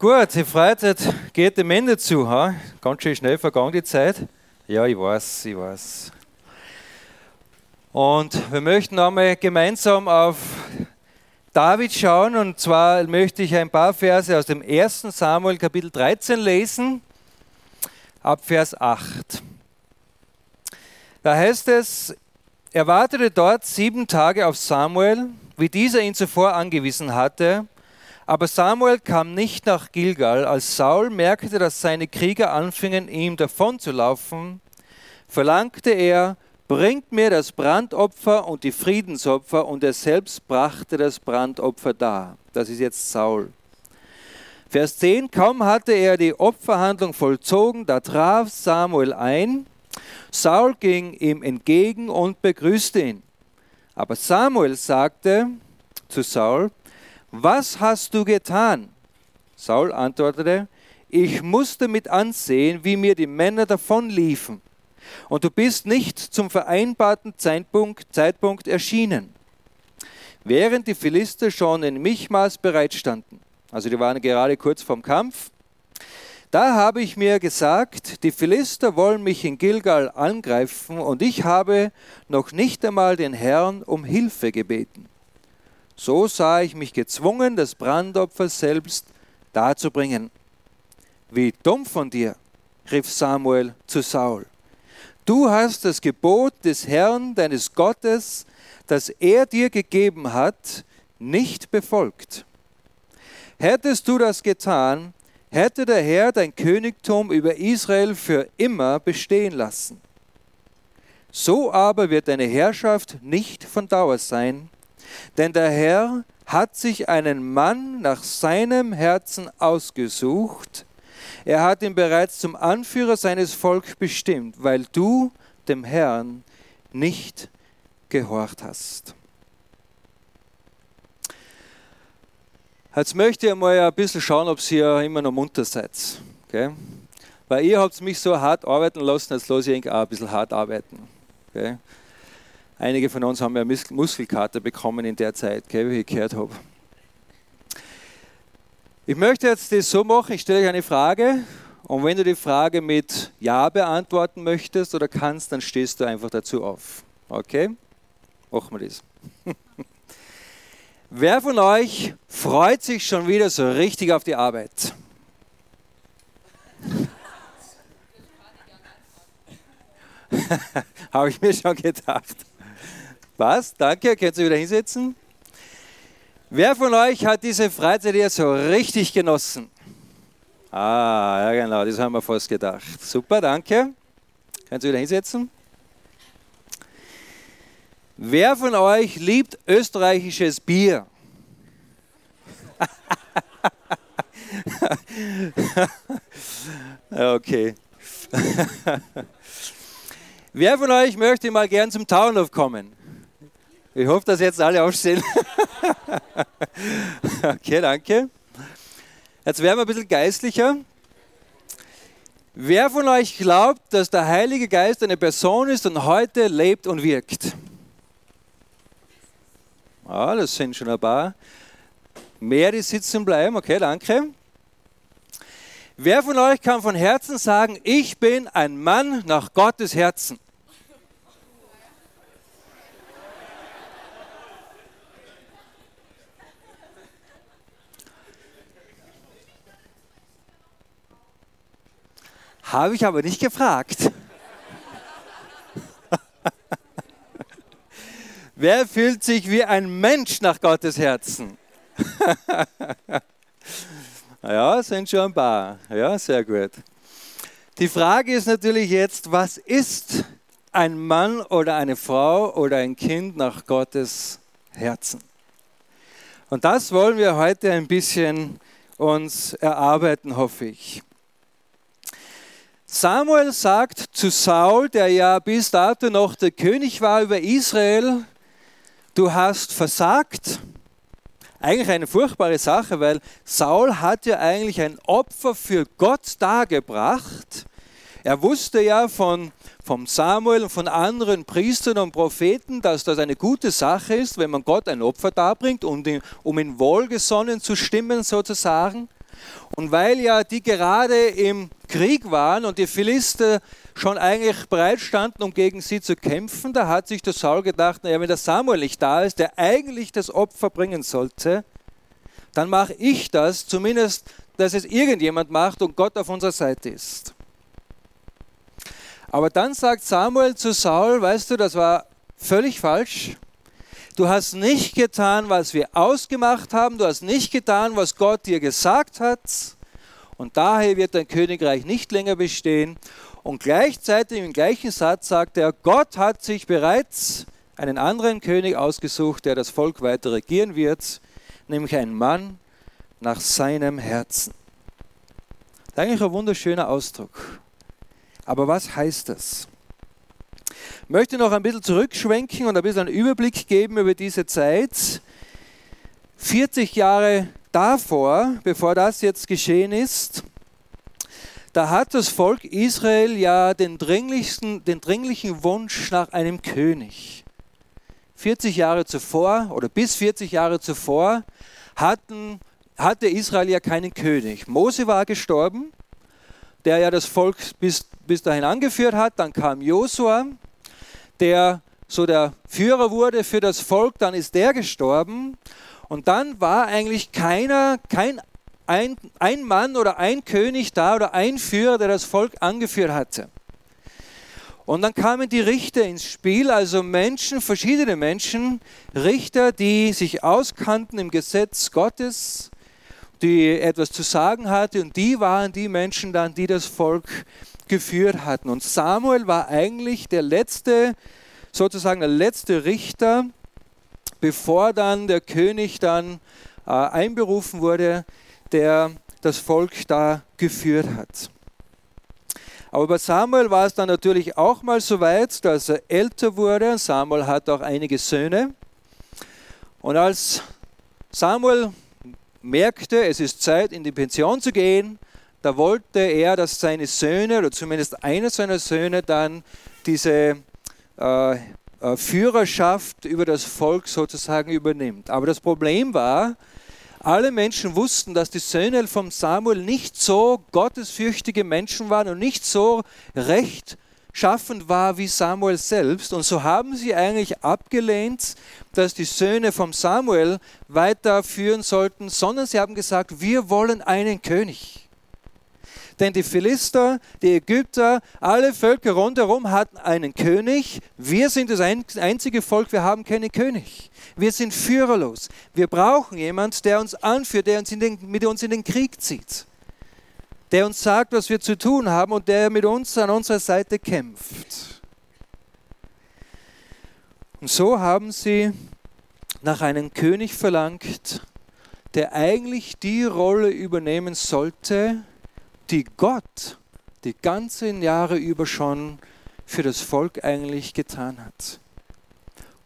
Gut, die Freizeit geht dem Ende zu. Ha? Ganz schön schnell vergangen die Zeit. Ja, ich weiß, ich weiß. Und wir möchten einmal gemeinsam auf David schauen. Und zwar möchte ich ein paar Verse aus dem 1. Samuel Kapitel 13 lesen, ab Vers 8. Da heißt es, er wartete dort sieben Tage auf Samuel, wie dieser ihn zuvor angewiesen hatte. Aber Samuel kam nicht nach Gilgal. Als Saul merkte, dass seine Krieger anfingen, ihm davonzulaufen, verlangte er, bringt mir das Brandopfer und die Friedensopfer, und er selbst brachte das Brandopfer dar. Das ist jetzt Saul. Vers 10, kaum hatte er die Opferhandlung vollzogen, da traf Samuel ein. Saul ging ihm entgegen und begrüßte ihn. Aber Samuel sagte zu Saul, was hast du getan? Saul antwortete, ich musste mit ansehen, wie mir die Männer davonliefen, und du bist nicht zum vereinbarten Zeitpunkt, Zeitpunkt erschienen. Während die Philister schon in Michmas bereitstanden, also die waren gerade kurz vorm Kampf, da habe ich mir gesagt, die Philister wollen mich in Gilgal angreifen und ich habe noch nicht einmal den Herrn um Hilfe gebeten. So sah ich mich gezwungen, das Brandopfer selbst darzubringen. Wie dumm von dir, rief Samuel zu Saul. Du hast das Gebot des Herrn, deines Gottes, das er dir gegeben hat, nicht befolgt. Hättest du das getan, hätte der Herr dein Königtum über Israel für immer bestehen lassen. So aber wird deine Herrschaft nicht von Dauer sein, denn der Herr hat sich einen Mann nach seinem Herzen ausgesucht. Er hat ihn bereits zum Anführer seines Volkes bestimmt, weil du dem Herrn nicht gehorcht hast. Jetzt möchte ich mal ein bisschen schauen, ob ihr immer noch munter seid. Okay? Weil ihr habt mich so hart arbeiten lassen, jetzt lasse ich auch ein bisschen hart arbeiten. Okay? Einige von uns haben ja Muskelkater bekommen in der Zeit, wie ich gehört habe. Ich möchte jetzt das so machen, ich stelle euch eine Frage und wenn du die Frage mit Ja beantworten möchtest oder kannst, dann stehst du einfach dazu auf. Okay? Machen wir das. Wer von euch freut sich schon wieder so richtig auf die Arbeit? Habe ich mir schon gedacht. Was? Danke, könnt ihr wieder hinsetzen? Wer von euch hat diese Freizeit hier so richtig genossen? Ah, ja genau, das haben wir fast gedacht. Super, danke. Könnt ihr wieder hinsetzen? Wer von euch liebt österreichisches Bier? okay. Wer von euch möchte mal gern zum Townhof kommen? Ich hoffe, dass jetzt alle aufstehen. okay, danke. Jetzt werden wir ein bisschen geistlicher. Wer von euch glaubt, dass der Heilige Geist eine Person ist und heute lebt und wirkt? Ah, das sind schon ein paar. Mehr, die sitzen bleiben. Okay, danke. Wer von euch kann von Herzen sagen, ich bin ein Mann nach Gottes Herzen? Habe ich aber nicht gefragt. Wer fühlt sich wie ein Mensch nach Gottes Herzen? ja, sind schon ein paar. Ja, sehr gut. Die Frage ist natürlich jetzt, was ist ein Mann oder eine Frau oder ein Kind nach Gottes Herzen? Und das wollen wir heute ein bisschen uns erarbeiten, hoffe ich. Samuel sagt zu Saul, der ja bis dato noch der König war über Israel, du hast versagt. Eigentlich eine furchtbare Sache, weil Saul hat ja eigentlich ein Opfer für Gott dargebracht. Er wusste ja von, vom Samuel und von anderen Priestern und Propheten, dass das eine gute Sache ist, wenn man Gott ein Opfer darbringt, um, den, um ihn wohlgesonnen zu stimmen sozusagen. Und weil ja die gerade im Krieg waren und die Philister schon eigentlich bereit standen, um gegen sie zu kämpfen, da hat sich der Saul gedacht, naja, wenn der Samuel nicht da ist, der eigentlich das Opfer bringen sollte, dann mache ich das, zumindest, dass es irgendjemand macht und Gott auf unserer Seite ist. Aber dann sagt Samuel zu Saul, weißt du, das war völlig falsch. Du hast nicht getan, was wir ausgemacht haben. Du hast nicht getan, was Gott dir gesagt hat. Und daher wird dein Königreich nicht länger bestehen. Und gleichzeitig im gleichen Satz sagt er, Gott hat sich bereits einen anderen König ausgesucht, der das Volk weiter regieren wird, nämlich einen Mann nach seinem Herzen. Das ist eigentlich ein wunderschöner Ausdruck. Aber was heißt das? Möchte noch ein bisschen zurückschwenken und ein bisschen einen Überblick geben über diese Zeit. 40 Jahre davor, bevor das jetzt geschehen ist, da hat das Volk Israel ja den, dringlichsten, den dringlichen Wunsch nach einem König. 40 Jahre zuvor oder bis 40 Jahre zuvor hatten, hatte Israel ja keinen König. Mose war gestorben, der ja das Volk bis, bis dahin angeführt hat. Dann kam Josua, der so der Führer wurde für das Volk, dann ist der gestorben und dann war eigentlich keiner, kein ein, ein Mann oder ein König da oder ein Führer, der das Volk angeführt hatte. Und dann kamen die Richter ins Spiel, also Menschen, verschiedene Menschen, Richter, die sich auskannten im Gesetz Gottes, die etwas zu sagen hatten und die waren die Menschen dann, die das Volk geführt hatten. Und Samuel war eigentlich der letzte, sozusagen der letzte Richter, bevor dann der König dann äh, einberufen wurde, der das Volk da geführt hat. Aber bei Samuel war es dann natürlich auch mal so weit, dass er älter wurde. Samuel hat auch einige Söhne. Und als Samuel merkte, es ist Zeit, in die Pension zu gehen, da wollte er, dass seine Söhne oder zumindest einer seiner Söhne dann diese äh, äh, Führerschaft über das Volk sozusagen übernimmt. Aber das Problem war, alle Menschen wussten, dass die Söhne von Samuel nicht so gottesfürchtige Menschen waren und nicht so rechtschaffend war wie Samuel selbst. Und so haben sie eigentlich abgelehnt, dass die Söhne von Samuel weiterführen sollten, sondern sie haben gesagt, wir wollen einen König. Denn die Philister, die Ägypter, alle Völker rundherum hatten einen König. Wir sind das einzige Volk, wir haben keinen König. Wir sind führerlos. Wir brauchen jemanden, der uns anführt, der uns den, mit uns in den Krieg zieht. Der uns sagt, was wir zu tun haben und der mit uns an unserer Seite kämpft. Und so haben sie nach einem König verlangt, der eigentlich die Rolle übernehmen sollte, die Gott die ganzen Jahre über schon für das Volk eigentlich getan hat.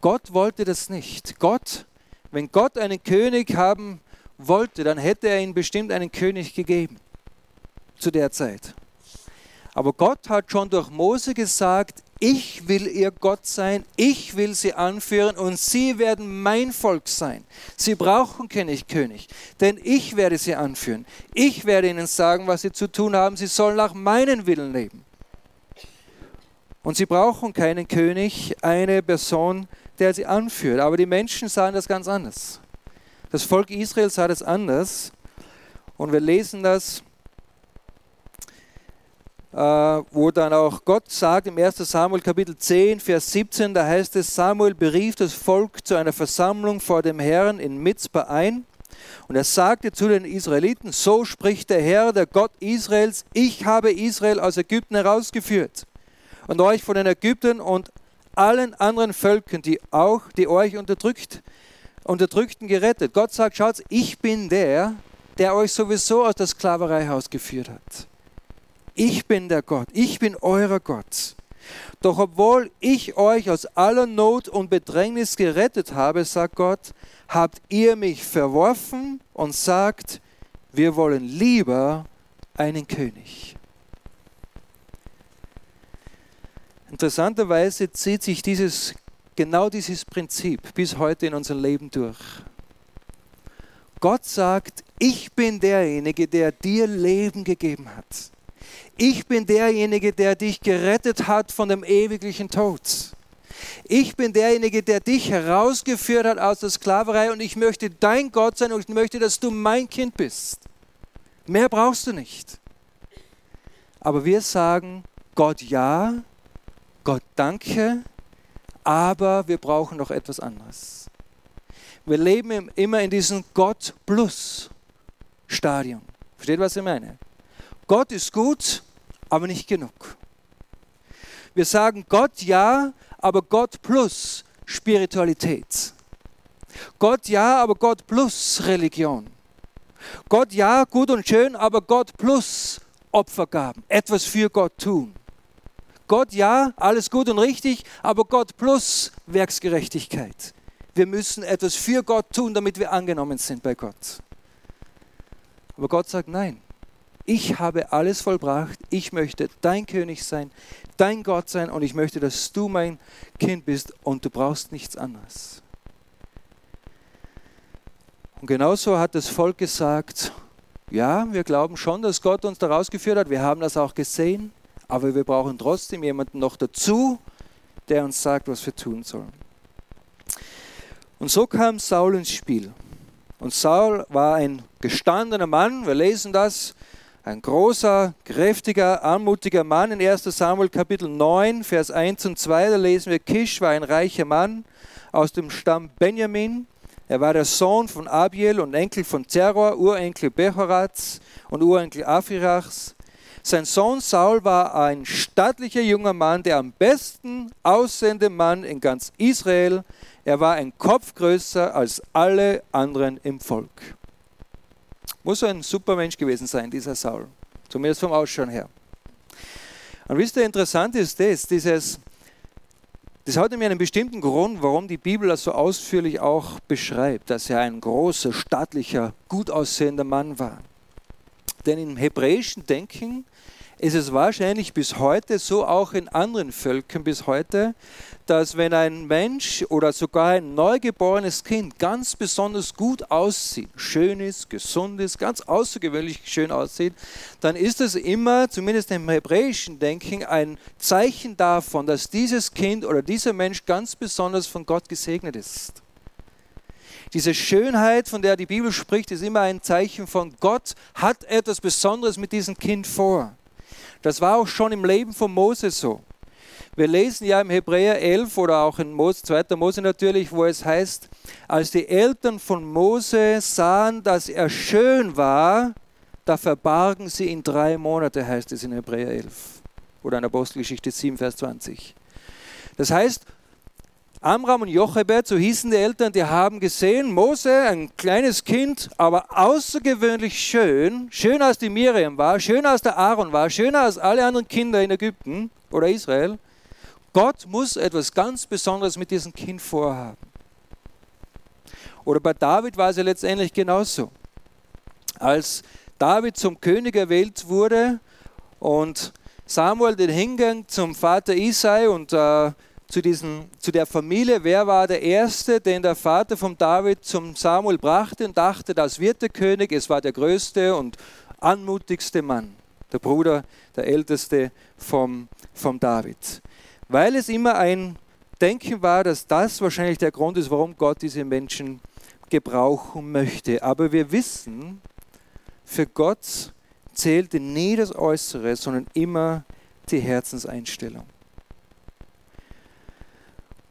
Gott wollte das nicht. Gott, wenn Gott einen König haben wollte, dann hätte er ihm bestimmt einen König gegeben zu der Zeit. Aber Gott hat schon durch Mose gesagt, ich will ihr Gott sein, ich will sie anführen und sie werden mein Volk sein. Sie brauchen keinen König, denn ich werde sie anführen. Ich werde ihnen sagen, was sie zu tun haben. Sie sollen nach meinen Willen leben. Und sie brauchen keinen König, eine Person, der sie anführt. Aber die Menschen sahen das ganz anders. Das Volk Israel sah das anders. Und wir lesen das wo dann auch Gott sagt im 1. Samuel Kapitel 10, Vers 17, da heißt es, Samuel berief das Volk zu einer Versammlung vor dem Herrn in Mitzpah ein. Und er sagte zu den Israeliten, so spricht der Herr, der Gott Israels, ich habe Israel aus Ägypten herausgeführt und euch von den Ägyptern und allen anderen Völkern, die auch, die euch unterdrückt, unterdrückten, gerettet. Gott sagt, schaut, ich bin der, der euch sowieso aus der Sklaverei herausgeführt hat. Ich bin der Gott, ich bin euer Gott. Doch obwohl ich euch aus aller Not und Bedrängnis gerettet habe, sagt Gott, habt ihr mich verworfen und sagt, wir wollen lieber einen König. Interessanterweise zieht sich dieses, genau dieses Prinzip bis heute in unserem Leben durch. Gott sagt, ich bin derjenige, der dir Leben gegeben hat. Ich bin derjenige, der dich gerettet hat von dem ewiglichen Tod. Ich bin derjenige, der dich herausgeführt hat aus der Sklaverei und ich möchte dein Gott sein und ich möchte, dass du mein Kind bist. Mehr brauchst du nicht. Aber wir sagen Gott ja, Gott danke, aber wir brauchen noch etwas anderes. Wir leben immer in diesem Gott plus Stadium. Versteht, was ich meine? Gott ist gut, aber nicht genug. Wir sagen Gott ja, aber Gott plus Spiritualität. Gott ja, aber Gott plus Religion. Gott ja, gut und schön, aber Gott plus Opfergaben. Etwas für Gott tun. Gott ja, alles gut und richtig, aber Gott plus Werksgerechtigkeit. Wir müssen etwas für Gott tun, damit wir angenommen sind bei Gott. Aber Gott sagt nein. Ich habe alles vollbracht. Ich möchte dein König sein, dein Gott sein und ich möchte, dass du mein Kind bist und du brauchst nichts anderes. Und genauso hat das Volk gesagt, ja, wir glauben schon, dass Gott uns da rausgeführt hat. Wir haben das auch gesehen, aber wir brauchen trotzdem jemanden noch dazu, der uns sagt, was wir tun sollen. Und so kam Saul ins Spiel. Und Saul war ein gestandener Mann, wir lesen das, ein großer, kräftiger, anmutiger Mann in 1 Samuel Kapitel 9, Vers 1 und 2. Da lesen wir, Kisch war ein reicher Mann aus dem Stamm Benjamin. Er war der Sohn von Abiel und Enkel von Zeror, Urenkel Behorats und Urenkel Afirachs. Sein Sohn Saul war ein stattlicher junger Mann, der am besten aussehende Mann in ganz Israel. Er war ein Kopf größer als alle anderen im Volk. Muss ein super Mensch gewesen sein, dieser Saul. Zumindest vom Ausschauen her. Und wisst ihr, interessant ist das, dieses, das hat nämlich einen bestimmten Grund, warum die Bibel das so ausführlich auch beschreibt, dass er ein großer, stattlicher, gut aussehender Mann war. Denn im hebräischen Denken ist es wahrscheinlich bis heute, so auch in anderen Völkern bis heute, dass wenn ein Mensch oder sogar ein neugeborenes Kind ganz besonders gut aussieht, schön ist, gesund ist, ganz außergewöhnlich schön aussieht, dann ist es immer, zumindest im hebräischen Denken, ein Zeichen davon, dass dieses Kind oder dieser Mensch ganz besonders von Gott gesegnet ist. Diese Schönheit, von der die Bibel spricht, ist immer ein Zeichen von Gott hat etwas Besonderes mit diesem Kind vor. Das war auch schon im Leben von Mose so. Wir lesen ja im Hebräer 11 oder auch in Mose, 2. Mose natürlich, wo es heißt, als die Eltern von Mose sahen, dass er schön war, da verbargen sie ihn drei Monate, heißt es in Hebräer 11 oder in Apostelgeschichte 7, Vers 20. Das heißt, Amram und Jochebed, so hießen die Eltern, die haben gesehen, Mose, ein kleines Kind, aber außergewöhnlich schön, schöner als die Miriam war, schöner als der Aaron war, schöner als alle anderen Kinder in Ägypten oder Israel. Gott muss etwas ganz Besonderes mit diesem Kind vorhaben. Oder bei David war es ja letztendlich genauso. Als David zum König erwählt wurde und Samuel den Hingang zum Vater Isai und äh, zu, diesen, zu der Familie, wer war der Erste, den der Vater von David zum Samuel brachte und dachte, das wird der König. Es war der größte und anmutigste Mann, der Bruder, der älteste vom, vom David. Weil es immer ein Denken war, dass das wahrscheinlich der Grund ist, warum Gott diese Menschen gebrauchen möchte. Aber wir wissen, für Gott zählte nie das Äußere, sondern immer die Herzenseinstellung.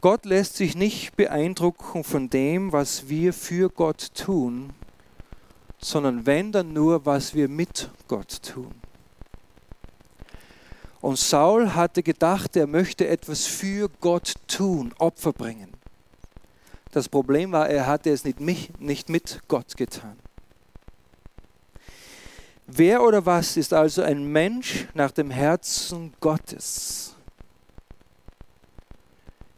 Gott lässt sich nicht beeindrucken von dem, was wir für Gott tun, sondern wenn dann nur, was wir mit Gott tun. Und Saul hatte gedacht, er möchte etwas für Gott tun, Opfer bringen. Das Problem war, er hatte es nicht, nicht mit Gott getan. Wer oder was ist also ein Mensch nach dem Herzen Gottes?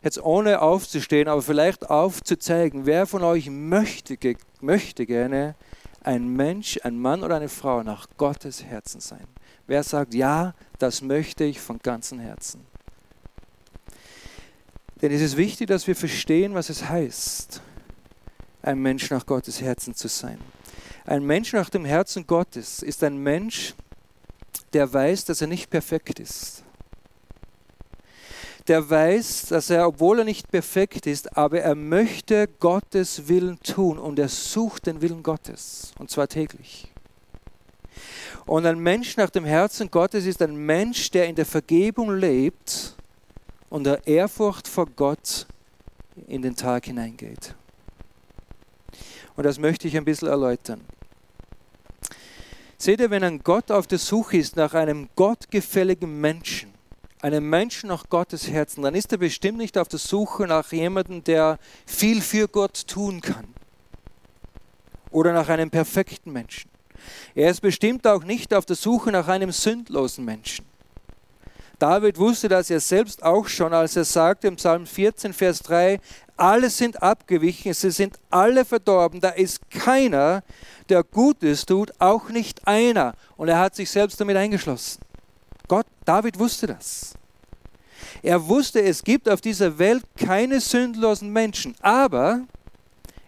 Jetzt ohne aufzustehen, aber vielleicht aufzuzeigen, wer von euch möchte, möchte gerne ein Mensch, ein Mann oder eine Frau nach Gottes Herzen sein? Wer sagt, ja, das möchte ich von ganzem Herzen? Denn es ist wichtig, dass wir verstehen, was es heißt, ein Mensch nach Gottes Herzen zu sein. Ein Mensch nach dem Herzen Gottes ist ein Mensch, der weiß, dass er nicht perfekt ist. Der weiß, dass er, obwohl er nicht perfekt ist, aber er möchte Gottes Willen tun und er sucht den Willen Gottes, und zwar täglich. Und ein Mensch nach dem Herzen Gottes ist ein Mensch, der in der Vergebung lebt und der Ehrfurcht vor Gott in den Tag hineingeht. Und das möchte ich ein bisschen erläutern. Seht ihr, wenn ein Gott auf der Suche ist nach einem gottgefälligen Menschen, einem Menschen nach Gottes Herzen, dann ist er bestimmt nicht auf der Suche nach jemandem, der viel für Gott tun kann. Oder nach einem perfekten Menschen. Er ist bestimmt auch nicht auf der Suche nach einem sündlosen Menschen. David wusste das ja selbst auch schon, als er sagte im Psalm 14, Vers 3, alle sind abgewichen, sie sind alle verdorben, da ist keiner, der Gutes tut, auch nicht einer. Und er hat sich selbst damit eingeschlossen. Gott, David wusste das. Er wusste, es gibt auf dieser Welt keine sündlosen Menschen, aber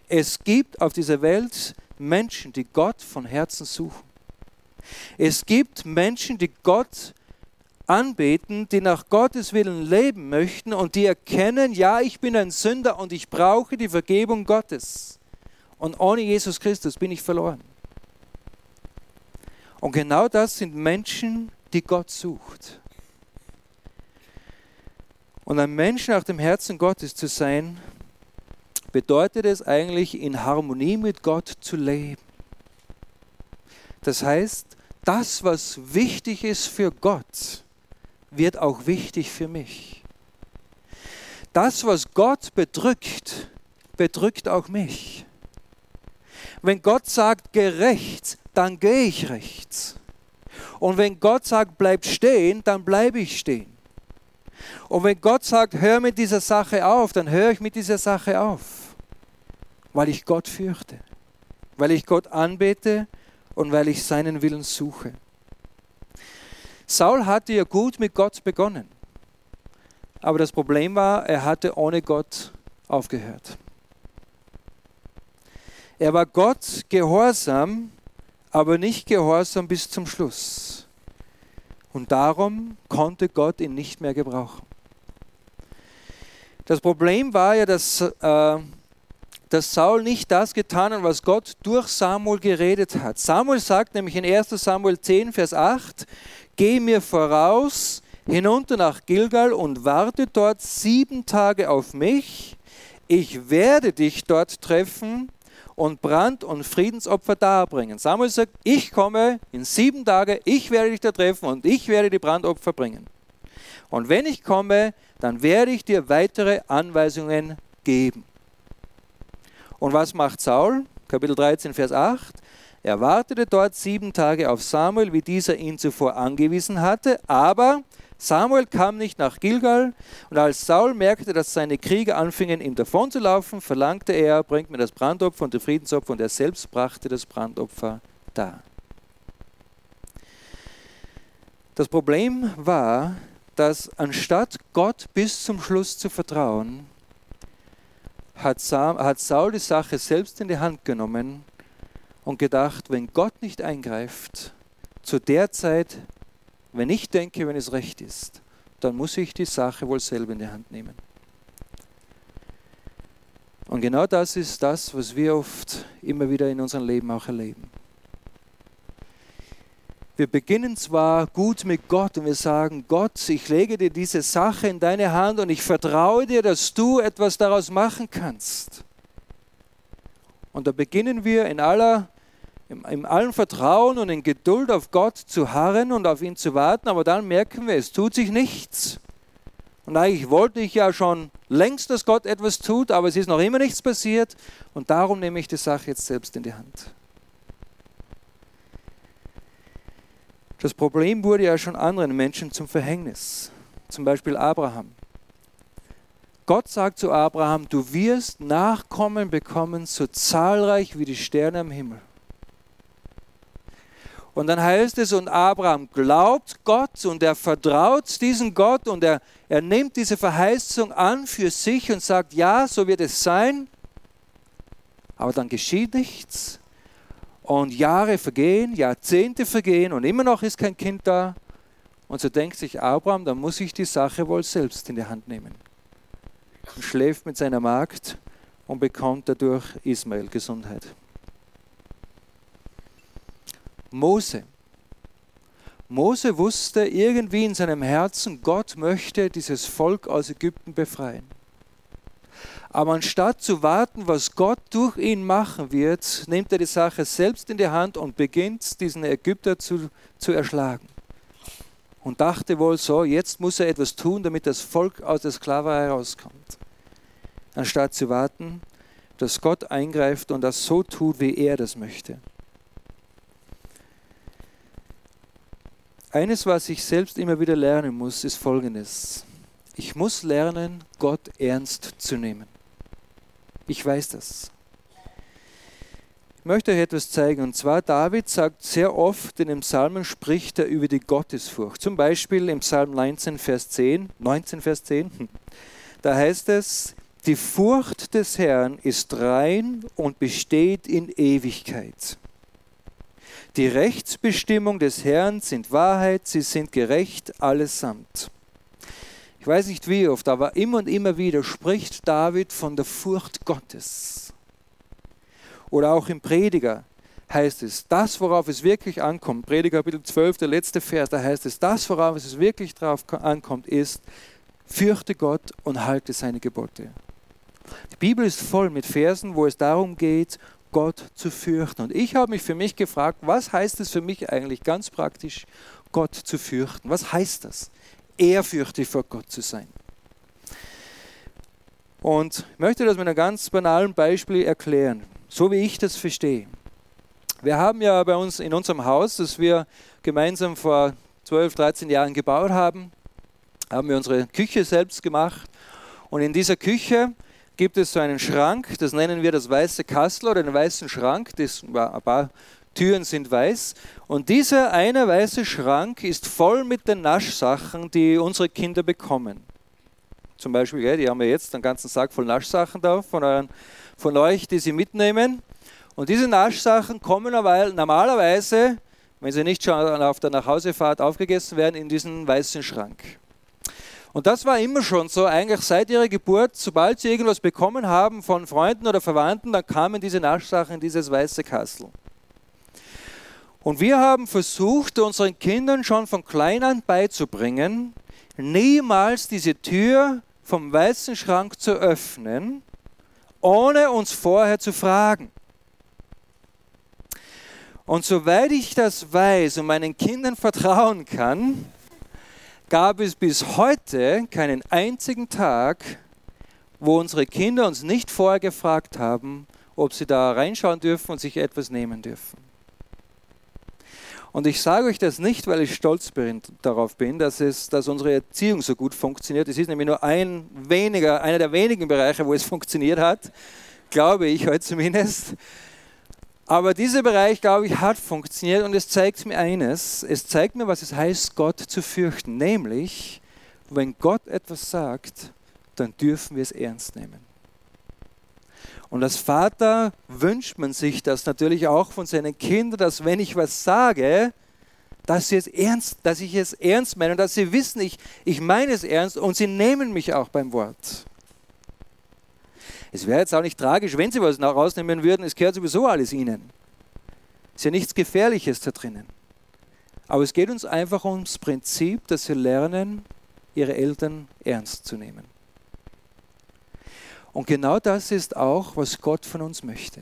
es gibt auf dieser Welt Menschen, die Gott von Herzen suchen. Es gibt Menschen, die Gott anbeten, die nach Gottes Willen leben möchten und die erkennen, ja, ich bin ein Sünder und ich brauche die Vergebung Gottes. Und ohne Jesus Christus bin ich verloren. Und genau das sind Menschen, die Gott sucht. Und ein Mensch nach dem Herzen Gottes zu sein, bedeutet es eigentlich, in Harmonie mit Gott zu leben. Das heißt, das, was wichtig ist für Gott, wird auch wichtig für mich. Das, was Gott bedrückt, bedrückt auch mich. Wenn Gott sagt, geh rechts, dann gehe ich rechts. Und wenn Gott sagt, bleib stehen, dann bleibe ich stehen. Und wenn Gott sagt, hör mit dieser Sache auf, dann höre ich mit dieser Sache auf weil ich Gott fürchte, weil ich Gott anbete und weil ich seinen Willen suche. Saul hatte ja gut mit Gott begonnen, aber das Problem war, er hatte ohne Gott aufgehört. Er war Gott gehorsam, aber nicht gehorsam bis zum Schluss. Und darum konnte Gott ihn nicht mehr gebrauchen. Das Problem war ja, dass äh, dass Saul nicht das getan hat, was Gott durch Samuel geredet hat. Samuel sagt nämlich in 1 Samuel 10, Vers 8, Geh mir voraus hinunter nach Gilgal und warte dort sieben Tage auf mich. Ich werde dich dort treffen und Brand- und Friedensopfer darbringen. Samuel sagt, ich komme in sieben Tagen, ich werde dich da treffen und ich werde die Brandopfer bringen. Und wenn ich komme, dann werde ich dir weitere Anweisungen geben. Und was macht Saul? Kapitel 13, Vers 8. Er wartete dort sieben Tage auf Samuel, wie dieser ihn zuvor angewiesen hatte, aber Samuel kam nicht nach Gilgal und als Saul merkte, dass seine Krieger anfingen, ihm davonzulaufen, verlangte er, bringt mir das Brandopfer und das Friedensopfer und er selbst brachte das Brandopfer dar. Das Problem war, dass anstatt Gott bis zum Schluss zu vertrauen, hat, Saul die Sache selbst in die Hand genommen und gedacht, wenn Gott nicht eingreift, zu der Zeit, wenn ich denke, wenn es recht ist, dann muss ich die Sache wohl selber in die Hand nehmen. Und genau das ist das, was wir oft immer wieder in unserem Leben auch erleben. Wir beginnen zwar gut mit Gott und wir sagen, Gott, ich lege dir diese Sache in deine Hand und ich vertraue dir, dass du etwas daraus machen kannst. Und da beginnen wir in aller in allem Vertrauen und in Geduld auf Gott zu harren und auf ihn zu warten, aber dann merken wir, es tut sich nichts. Und eigentlich wollte ich ja schon längst, dass Gott etwas tut, aber es ist noch immer nichts passiert und darum nehme ich die Sache jetzt selbst in die Hand. Das Problem wurde ja schon anderen Menschen zum Verhängnis, zum Beispiel Abraham. Gott sagt zu Abraham, du wirst Nachkommen bekommen, so zahlreich wie die Sterne am Himmel. Und dann heißt es, und Abraham glaubt Gott und er vertraut diesen Gott und er, er nimmt diese Verheißung an für sich und sagt, ja, so wird es sein. Aber dann geschieht nichts. Und Jahre vergehen, Jahrzehnte vergehen und immer noch ist kein Kind da. Und so denkt sich Abraham, dann muss ich die Sache wohl selbst in die Hand nehmen. Und schläft mit seiner Magd und bekommt dadurch Ismael Gesundheit. Mose. Mose wusste irgendwie in seinem Herzen, Gott möchte dieses Volk aus Ägypten befreien. Aber anstatt zu warten, was Gott durch ihn machen wird, nimmt er die Sache selbst in die Hand und beginnt, diesen Ägypter zu, zu erschlagen. Und dachte wohl so, jetzt muss er etwas tun, damit das Volk aus der Sklaverei rauskommt. Anstatt zu warten, dass Gott eingreift und das so tut, wie er das möchte. Eines, was ich selbst immer wieder lernen muss, ist Folgendes. Ich muss lernen, Gott ernst zu nehmen. Ich weiß das. Ich möchte euch etwas zeigen. Und zwar, David sagt sehr oft in den Psalmen, spricht er über die Gottesfurcht. Zum Beispiel im Psalm 19, Vers 10. 19, Vers 10. Da heißt es, die Furcht des Herrn ist rein und besteht in Ewigkeit. Die Rechtsbestimmung des Herrn sind Wahrheit, sie sind gerecht allesamt. Ich weiß nicht wie oft, aber immer und immer wieder spricht David von der Furcht Gottes. Oder auch im Prediger heißt es, das, worauf es wirklich ankommt, Prediger Kapitel 12, der letzte Vers, da heißt es, das, worauf es wirklich drauf ankommt, ist, fürchte Gott und halte seine Gebote. Die Bibel ist voll mit Versen, wo es darum geht, Gott zu fürchten. Und ich habe mich für mich gefragt, was heißt es für mich eigentlich ganz praktisch, Gott zu fürchten? Was heißt das? Ehrfürchtig vor Gott zu sein. Und ich möchte das mit einem ganz banalen Beispiel erklären, so wie ich das verstehe. Wir haben ja bei uns in unserem Haus, das wir gemeinsam vor 12, 13 Jahren gebaut haben, haben wir unsere Küche selbst gemacht. Und in dieser Küche gibt es so einen Schrank, das nennen wir das weiße Kastel oder den weißen Schrank, das, ein paar Türen sind weiß. Und dieser eine weiße Schrank ist voll mit den Naschsachen, die unsere Kinder bekommen. Zum Beispiel, die haben wir jetzt einen ganzen Sack voll Naschsachen da von, euren, von euch, die sie mitnehmen. Und diese Naschsachen kommen normalerweise, wenn sie nicht schon auf der Nachhausefahrt aufgegessen werden, in diesen weißen Schrank. Und das war immer schon so, eigentlich seit ihrer Geburt, sobald sie irgendwas bekommen haben von Freunden oder Verwandten, dann kamen diese Naschsachen in dieses weiße Kastel. Und wir haben versucht, unseren Kindern schon von klein an beizubringen, niemals diese Tür vom weißen Schrank zu öffnen, ohne uns vorher zu fragen. Und soweit ich das weiß und meinen Kindern vertrauen kann, gab es bis heute keinen einzigen Tag, wo unsere Kinder uns nicht vorher gefragt haben, ob sie da reinschauen dürfen und sich etwas nehmen dürfen. Und ich sage euch das nicht, weil ich stolz bin, darauf bin, dass, es, dass unsere Erziehung so gut funktioniert. Es ist nämlich nur ein weniger, einer der wenigen Bereiche, wo es funktioniert hat, glaube ich heute zumindest. Aber dieser Bereich, glaube ich, hat funktioniert und es zeigt mir eines. Es zeigt mir, was es heißt, Gott zu fürchten. Nämlich, wenn Gott etwas sagt, dann dürfen wir es ernst nehmen. Und als Vater wünscht man sich das natürlich auch von seinen Kindern, dass wenn ich was sage, dass, sie es ernst, dass ich es ernst meine und dass sie wissen, ich, ich meine es ernst und sie nehmen mich auch beim Wort. Es wäre jetzt auch nicht tragisch, wenn sie was rausnehmen würden, es gehört sowieso alles ihnen. Ist ja nichts Gefährliches da drinnen. Aber es geht uns einfach ums Prinzip, dass sie lernen, ihre Eltern ernst zu nehmen. Und genau das ist auch, was Gott von uns möchte.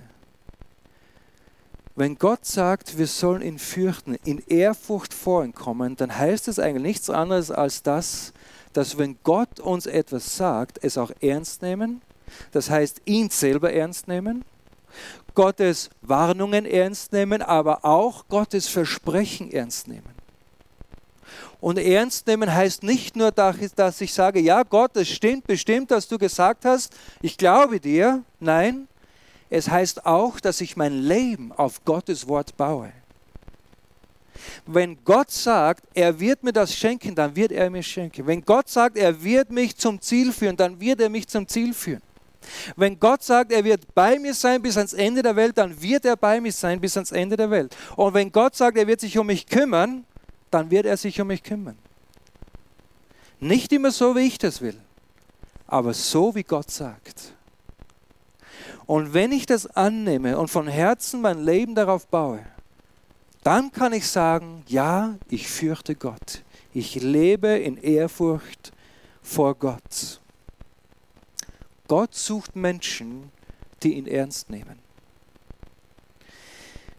Wenn Gott sagt, wir sollen ihn fürchten, in Ehrfurcht vor ihm kommen, dann heißt es eigentlich nichts anderes als das, dass wenn Gott uns etwas sagt, es auch ernst nehmen das heißt, ihn selber ernst nehmen, Gottes Warnungen ernst nehmen, aber auch Gottes Versprechen ernst nehmen. Und ernst nehmen heißt nicht nur, dass ich sage, ja Gott, es stimmt bestimmt, was du gesagt hast, ich glaube dir. Nein, es heißt auch, dass ich mein Leben auf Gottes Wort baue. Wenn Gott sagt, er wird mir das schenken, dann wird er mir schenken. Wenn Gott sagt, er wird mich zum Ziel führen, dann wird er mich zum Ziel führen. Wenn Gott sagt, er wird bei mir sein bis ans Ende der Welt, dann wird er bei mir sein bis ans Ende der Welt. Und wenn Gott sagt, er wird sich um mich kümmern, dann wird er sich um mich kümmern. Nicht immer so, wie ich das will, aber so, wie Gott sagt. Und wenn ich das annehme und von Herzen mein Leben darauf baue, dann kann ich sagen, ja, ich fürchte Gott. Ich lebe in Ehrfurcht vor Gott. Gott sucht Menschen, die ihn ernst nehmen.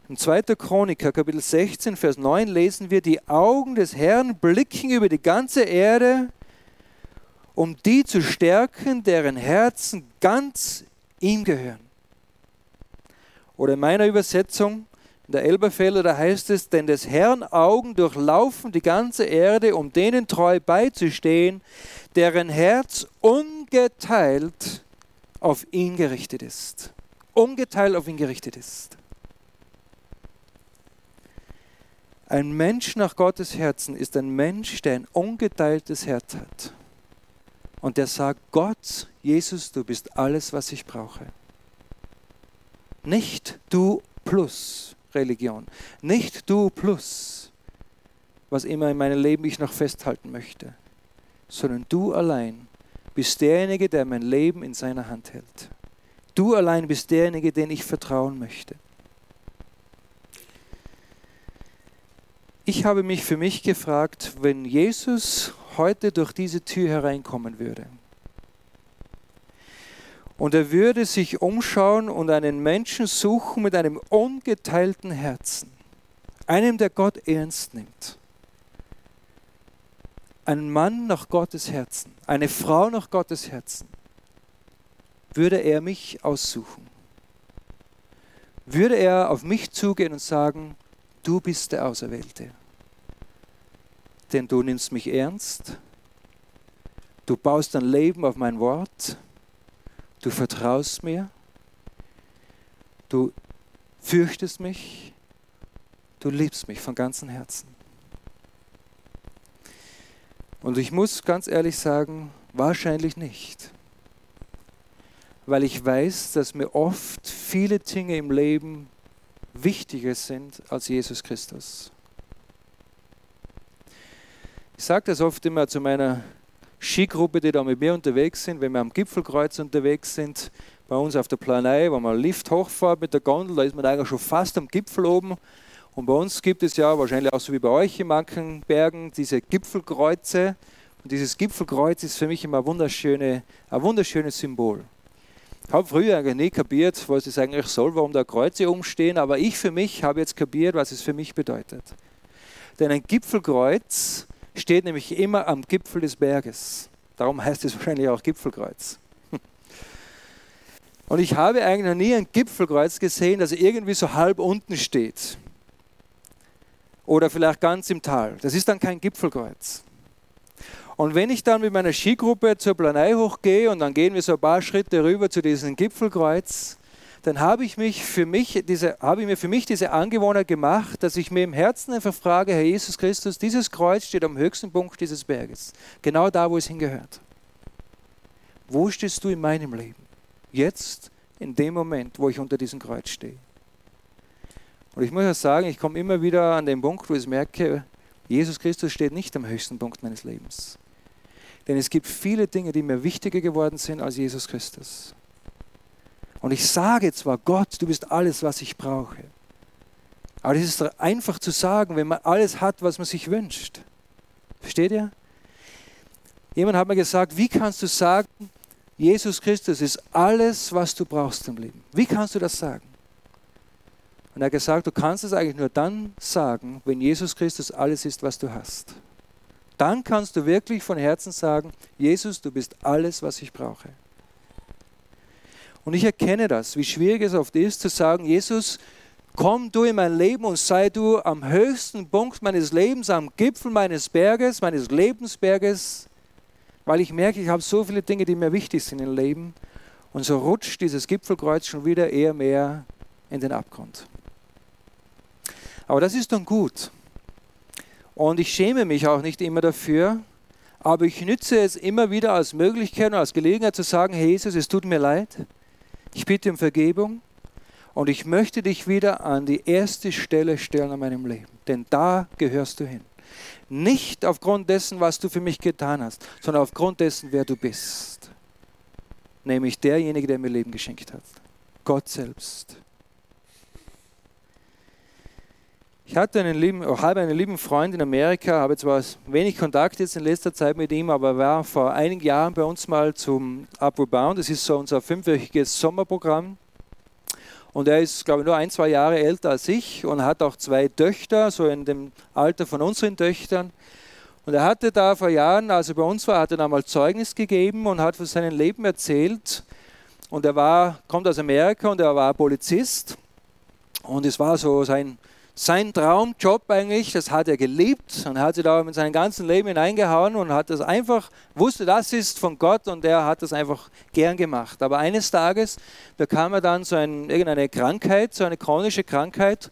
Im 2. Chroniker, Kapitel 16, Vers 9 lesen wir, die Augen des Herrn blicken über die ganze Erde, um die zu stärken, deren Herzen ganz ihm gehören. Oder in meiner Übersetzung, in der Elberfelder, da heißt es, denn des Herrn Augen durchlaufen die ganze Erde, um denen treu beizustehen, deren Herz ungeteilt auf ihn gerichtet ist. Ungeteilt auf ihn gerichtet ist. Ein Mensch nach Gottes Herzen ist ein Mensch, der ein ungeteiltes Herz hat. Und der sagt, Gott, Jesus, du bist alles, was ich brauche. Nicht du plus Religion, nicht du plus, was immer in meinem Leben ich noch festhalten möchte, sondern du allein bist derjenige, der mein Leben in seiner Hand hält. Du allein bist derjenige, den ich vertrauen möchte. Ich habe mich für mich gefragt, wenn Jesus heute durch diese Tür hereinkommen würde und er würde sich umschauen und einen Menschen suchen mit einem ungeteilten Herzen, einem, der Gott ernst nimmt, ein Mann nach Gottes Herzen, eine Frau nach Gottes Herzen, würde er mich aussuchen. Würde er auf mich zugehen und sagen, du bist der Auserwählte. Denn du nimmst mich ernst, du baust dein Leben auf mein Wort, du vertraust mir, du fürchtest mich, du liebst mich von ganzem Herzen. Und ich muss ganz ehrlich sagen, wahrscheinlich nicht. Weil ich weiß, dass mir oft viele Dinge im Leben wichtiger sind als Jesus Christus. Ich sage das oft immer zu meiner Skigruppe, die da mit mir unterwegs sind, wenn wir am Gipfelkreuz unterwegs sind, bei uns auf der Planei, wo man Lift hochfährt mit der Gondel, da ist man eigentlich schon fast am Gipfel oben. Und bei uns gibt es ja wahrscheinlich auch so wie bei euch in manchen Bergen diese Gipfelkreuze. Und dieses Gipfelkreuz ist für mich immer ein, wunderschöne, ein wunderschönes Symbol. Ich habe früher eigentlich nie kapiert, was es eigentlich soll, warum da Kreuze umstehen, aber ich für mich habe jetzt kapiert, was es für mich bedeutet. Denn ein Gipfelkreuz steht nämlich immer am Gipfel des Berges. Darum heißt es wahrscheinlich auch Gipfelkreuz. Und ich habe eigentlich noch nie ein Gipfelkreuz gesehen, das irgendwie so halb unten steht. Oder vielleicht ganz im Tal. Das ist dann kein Gipfelkreuz. Und wenn ich dann mit meiner Skigruppe zur Planei hochgehe und dann gehen wir so ein paar Schritte rüber zu diesem Gipfelkreuz, dann habe ich, mich für mich diese, habe ich mir für mich diese Angewohnheit gemacht, dass ich mir im Herzen einfach frage, Herr Jesus Christus, dieses Kreuz steht am höchsten Punkt dieses Berges, genau da, wo es hingehört. Wo stehst du in meinem Leben? Jetzt, in dem Moment, wo ich unter diesem Kreuz stehe. Und ich muss ja sagen, ich komme immer wieder an den Punkt, wo ich merke, Jesus Christus steht nicht am höchsten Punkt meines Lebens. Denn es gibt viele Dinge, die mir wichtiger geworden sind als Jesus Christus. Und ich sage zwar, Gott, du bist alles, was ich brauche. Aber das ist einfach zu sagen, wenn man alles hat, was man sich wünscht. Versteht ihr? Jemand hat mir gesagt, wie kannst du sagen, Jesus Christus ist alles, was du brauchst im Leben? Wie kannst du das sagen? Und er hat gesagt, du kannst es eigentlich nur dann sagen, wenn Jesus Christus alles ist, was du hast. Dann kannst du wirklich von Herzen sagen, Jesus, du bist alles, was ich brauche. Und ich erkenne das, wie schwierig es oft ist zu sagen, Jesus, komm du in mein Leben und sei du am höchsten Punkt meines Lebens, am Gipfel meines Berges, meines Lebensberges, weil ich merke, ich habe so viele Dinge, die mir wichtig sind im Leben. Und so rutscht dieses Gipfelkreuz schon wieder eher mehr in den Abgrund. Aber das ist dann gut. Und ich schäme mich auch nicht immer dafür, Aber ich nütze es immer wieder als Möglichkeit und als Gelegenheit zu sagen, hey Jesus, es tut mir leid. Ich bitte um Vergebung und ich möchte dich wieder an die erste Stelle stellen in meinem Leben. Denn da gehörst du hin. Nicht aufgrund dessen, was du für mich getan hast, sondern aufgrund dessen, wer du bist. Nämlich derjenige, der mir Leben geschenkt hat. Gott selbst. Ich hatte einen lieben, habe einen lieben Freund in Amerika, habe zwar wenig Kontakt jetzt in letzter Zeit mit ihm, aber er war vor einigen Jahren bei uns mal zum Upward Bound. Das ist so unser fünfwöchiges Sommerprogramm. Und er ist, glaube ich, nur ein, zwei Jahre älter als ich und hat auch zwei Töchter, so in dem Alter von unseren Töchtern. Und er hatte da vor Jahren, als er bei uns war, hat er einmal Zeugnis gegeben und hat von seinem Leben erzählt. Und er war, kommt aus Amerika und er war Polizist. Und es war so sein sein Traumjob eigentlich, das hat er geliebt und hat sich da mit seinem ganzen Leben hineingehauen und hat das einfach, wusste, das ist von Gott und er hat das einfach gern gemacht. Aber eines Tages bekam er dann so ein, irgendeine Krankheit, so eine chronische Krankheit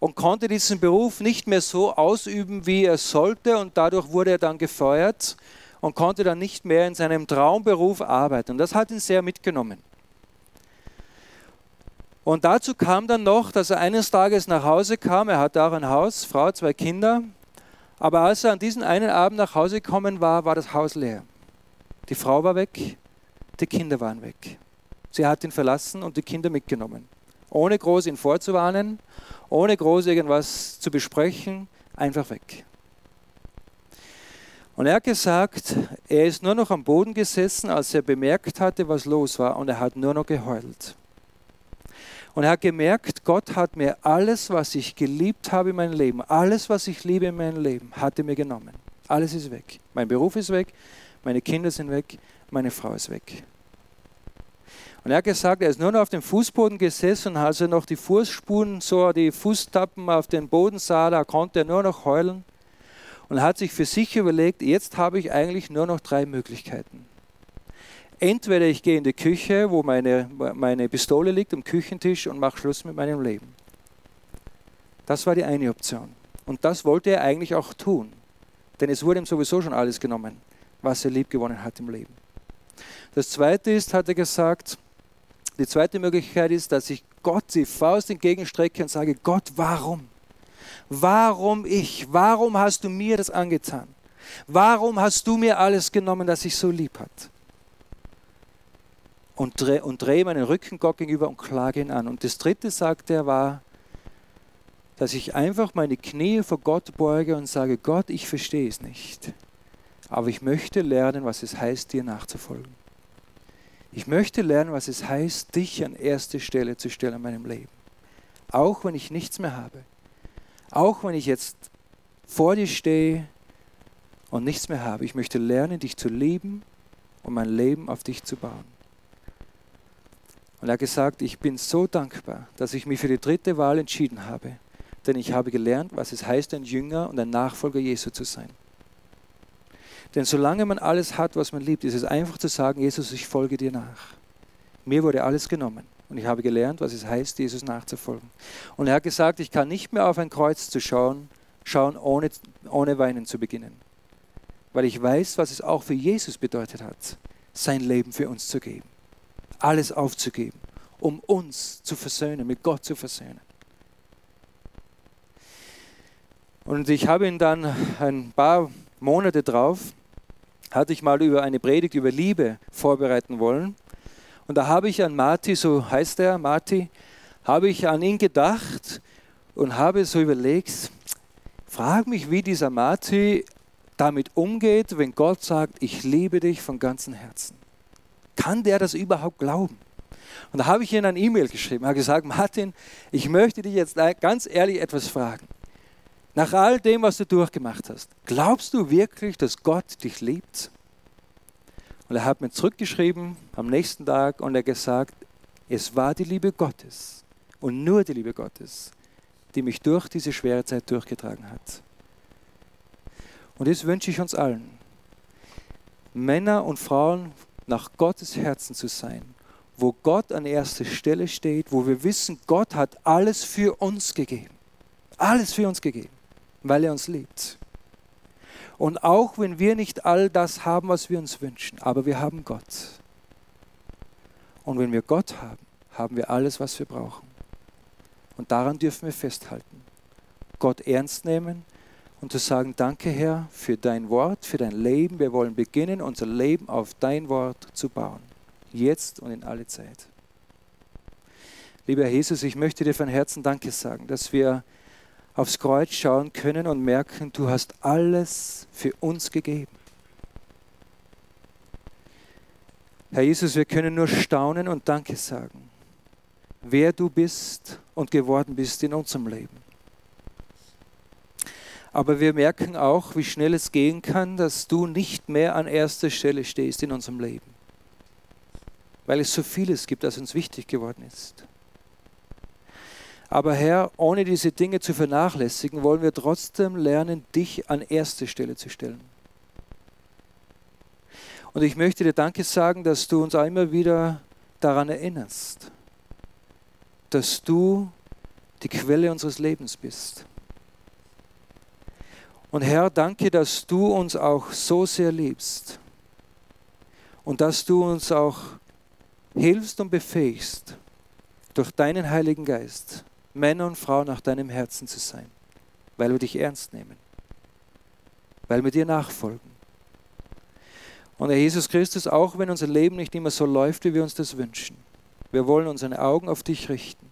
und konnte diesen Beruf nicht mehr so ausüben, wie er sollte und dadurch wurde er dann gefeuert und konnte dann nicht mehr in seinem Traumberuf arbeiten. Und das hat ihn sehr mitgenommen. Und dazu kam dann noch, dass er eines Tages nach Hause kam. Er hatte auch ein Haus, Frau, zwei Kinder. Aber als er an diesem einen Abend nach Hause gekommen war, war das Haus leer. Die Frau war weg, die Kinder waren weg. Sie hat ihn verlassen und die Kinder mitgenommen. Ohne groß ihn vorzuwarnen, ohne groß irgendwas zu besprechen, einfach weg. Und er hat gesagt, er ist nur noch am Boden gesessen, als er bemerkt hatte, was los war, und er hat nur noch geheult. Und er hat gemerkt, Gott hat mir alles, was ich geliebt habe in meinem Leben, alles, was ich liebe in meinem Leben, hat er mir genommen. Alles ist weg. Mein Beruf ist weg, meine Kinder sind weg, meine Frau ist weg. Und er hat gesagt, er ist nur noch auf dem Fußboden gesessen als er noch die Fußspuren, so die Fußtappen auf den Boden sah, da konnte er nur noch heulen und hat sich für sich überlegt, jetzt habe ich eigentlich nur noch drei Möglichkeiten. Entweder ich gehe in die Küche, wo meine, meine Pistole liegt, am Küchentisch und mache Schluss mit meinem Leben. Das war die eine Option. Und das wollte er eigentlich auch tun. Denn es wurde ihm sowieso schon alles genommen, was er lieb gewonnen hat im Leben. Das zweite ist, hat er gesagt, die zweite Möglichkeit ist, dass ich Gott die Faust entgegenstrecke und sage, Gott, warum? Warum ich? Warum hast du mir das angetan? Warum hast du mir alles genommen, das ich so lieb hat? Und, drehe und dreh meinen Rücken Gott gegenüber und klage ihn an. Und das dritte, sagte er, war, dass ich einfach meine Knie vor Gott beuge und sage, Gott, ich verstehe es nicht, aber ich möchte lernen, was es heißt, dir nachzufolgen. Ich möchte lernen, was es heißt, dich an erste Stelle zu stellen in meinem Leben. Auch wenn ich nichts mehr habe. Auch wenn ich jetzt vor dir stehe und nichts mehr habe. Ich möchte lernen, dich zu lieben und mein Leben auf dich zu bauen. Und er hat gesagt, ich bin so dankbar, dass ich mich für die dritte Wahl entschieden habe, denn ich habe gelernt, was es heißt, ein Jünger und ein Nachfolger Jesu zu sein. Denn solange man alles hat, was man liebt, ist es einfach zu sagen, Jesus, ich folge dir nach. Mir wurde alles genommen und ich habe gelernt, was es heißt, Jesus nachzufolgen. Und er hat gesagt, ich kann nicht mehr auf ein Kreuz zu schauen, schauen ohne, ohne weinen zu beginnen. Weil ich weiß, was es auch für Jesus bedeutet hat, sein Leben für uns zu geben alles aufzugeben, um uns zu versöhnen, mit Gott zu versöhnen. Und ich habe ihn dann ein paar Monate drauf, hatte ich mal über eine Predigt über Liebe vorbereiten wollen. Und da habe ich an Marty, so heißt er, Marty, habe ich an ihn gedacht und habe so überlegt, frag mich, wie dieser Marty damit umgeht, wenn Gott sagt, ich liebe dich von ganzem Herzen. Kann der das überhaupt glauben? Und da habe ich ihm eine E-Mail geschrieben, habe gesagt, Martin, ich möchte dich jetzt ganz ehrlich etwas fragen. Nach all dem, was du durchgemacht hast, glaubst du wirklich, dass Gott dich liebt? Und er hat mir zurückgeschrieben am nächsten Tag und er gesagt, es war die Liebe Gottes und nur die Liebe Gottes, die mich durch diese schwere Zeit durchgetragen hat. Und das wünsche ich uns allen. Männer und Frauen nach Gottes Herzen zu sein, wo Gott an erster Stelle steht, wo wir wissen, Gott hat alles für uns gegeben. Alles für uns gegeben, weil er uns liebt. Und auch wenn wir nicht all das haben, was wir uns wünschen, aber wir haben Gott. Und wenn wir Gott haben, haben wir alles, was wir brauchen. Und daran dürfen wir festhalten. Gott ernst nehmen und zu sagen, danke Herr für dein Wort, für dein Leben. Wir wollen beginnen, unser Leben auf dein Wort zu bauen. Jetzt und in alle Zeit. Lieber Jesus, ich möchte dir von Herzen Danke sagen, dass wir aufs Kreuz schauen können und merken, du hast alles für uns gegeben. Herr Jesus, wir können nur staunen und Danke sagen, wer du bist und geworden bist in unserem Leben. Aber wir merken auch, wie schnell es gehen kann, dass du nicht mehr an erster Stelle stehst in unserem Leben, weil es so vieles gibt, das uns wichtig geworden ist. Aber Herr, ohne diese Dinge zu vernachlässigen, wollen wir trotzdem lernen, dich an erste Stelle zu stellen. Und ich möchte dir Danke sagen, dass du uns immer wieder daran erinnerst, dass du die Quelle unseres Lebens bist. Und Herr, danke, dass du uns auch so sehr liebst und dass du uns auch hilfst und befähigst, durch deinen Heiligen Geist Männer und Frauen nach deinem Herzen zu sein, weil wir dich ernst nehmen, weil wir dir nachfolgen. Und Herr Jesus Christus, auch wenn unser Leben nicht immer so läuft, wie wir uns das wünschen, wir wollen unsere Augen auf dich richten.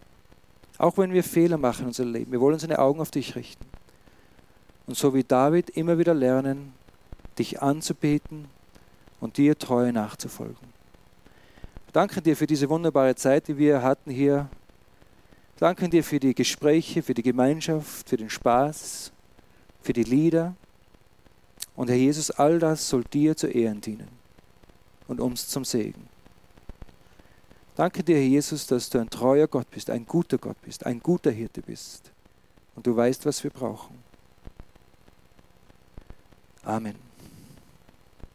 Auch wenn wir Fehler machen in unserem Leben, wir wollen unsere Augen auf dich richten. Und so wie David immer wieder lernen, dich anzubeten und dir treu nachzufolgen. Danke dir für diese wunderbare Zeit, die wir hatten hier Danke dir für die Gespräche, für die Gemeinschaft, für den Spaß, für die Lieder. Und Herr Jesus, all das soll dir zu Ehren dienen und uns zum Segen. Danke dir, Herr Jesus, dass du ein treuer Gott bist, ein guter Gott bist, ein guter Hirte bist. Und du weißt, was wir brauchen. Amen.